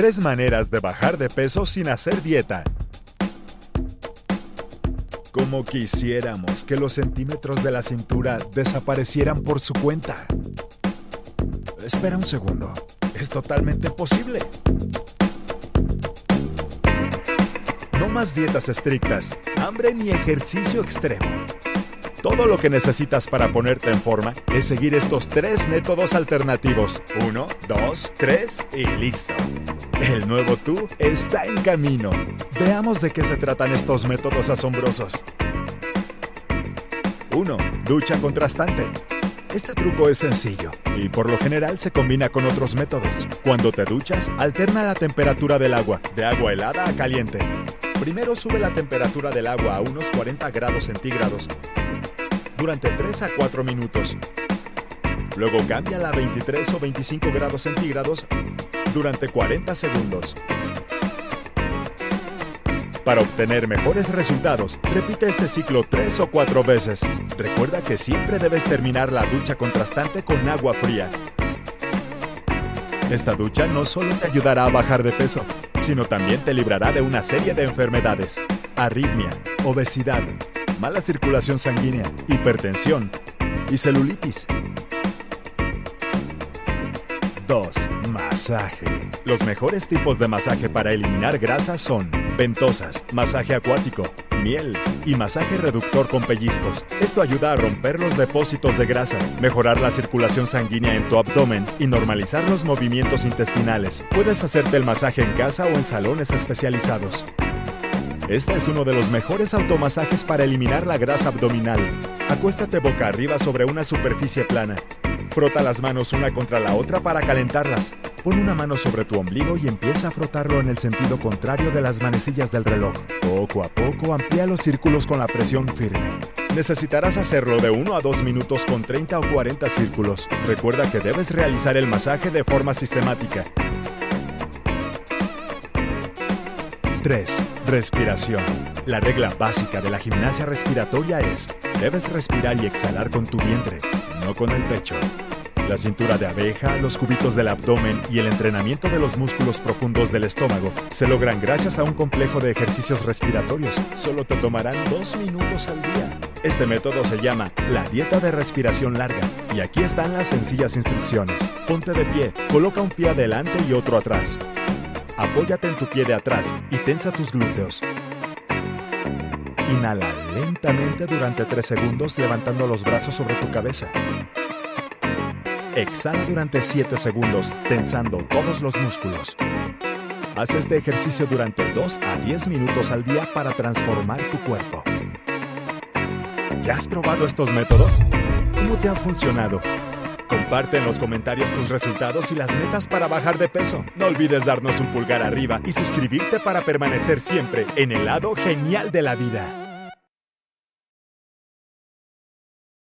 Tres maneras de bajar de peso sin hacer dieta. Como quisiéramos que los centímetros de la cintura desaparecieran por su cuenta. Espera un segundo. Es totalmente posible. No más dietas estrictas, hambre ni ejercicio extremo. Todo lo que necesitas para ponerte en forma es seguir estos tres métodos alternativos. Uno, dos, tres y listo. El nuevo tú está en camino. Veamos de qué se tratan estos métodos asombrosos. 1. Ducha contrastante. Este truco es sencillo y por lo general se combina con otros métodos. Cuando te duchas, alterna la temperatura del agua, de agua helada a caliente. Primero sube la temperatura del agua a unos 40 grados centígrados durante 3 a 4 minutos. Luego cambia a 23 o 25 grados centígrados durante 40 segundos. Para obtener mejores resultados, repite este ciclo 3 o 4 veces. Recuerda que siempre debes terminar la ducha contrastante con agua fría. Esta ducha no solo te ayudará a bajar de peso, sino también te librará de una serie de enfermedades, arritmia, obesidad, mala circulación sanguínea, hipertensión y celulitis. 2. Masaje. Los mejores tipos de masaje para eliminar grasa son ventosas, masaje acuático, miel y masaje reductor con pellizcos. Esto ayuda a romper los depósitos de grasa, mejorar la circulación sanguínea en tu abdomen y normalizar los movimientos intestinales. Puedes hacerte el masaje en casa o en salones especializados. Este es uno de los mejores automasajes para eliminar la grasa abdominal. Acuéstate boca arriba sobre una superficie plana. Frota las manos una contra la otra para calentarlas. Pon una mano sobre tu ombligo y empieza a frotarlo en el sentido contrario de las manecillas del reloj. Poco a poco amplía los círculos con la presión firme. Necesitarás hacerlo de 1 a 2 minutos con 30 o 40 círculos. Recuerda que debes realizar el masaje de forma sistemática. 3. Respiración. La regla básica de la gimnasia respiratoria es, debes respirar y exhalar con tu vientre, no con el pecho. La cintura de abeja, los cubitos del abdomen y el entrenamiento de los músculos profundos del estómago se logran gracias a un complejo de ejercicios respiratorios. Solo te tomarán dos minutos al día. Este método se llama la dieta de respiración larga y aquí están las sencillas instrucciones. Ponte de pie, coloca un pie adelante y otro atrás. Apóyate en tu pie de atrás y tensa tus glúteos. Inhala lentamente durante 3 segundos levantando los brazos sobre tu cabeza. Exhala durante 7 segundos tensando todos los músculos. Haz este ejercicio durante 2 a 10 minutos al día para transformar tu cuerpo. ¿Ya has probado estos métodos? ¿Cómo te han funcionado? Comparte en los comentarios tus resultados y las metas para bajar de peso. No olvides darnos un pulgar arriba y suscribirte para permanecer siempre en el lado genial de la vida.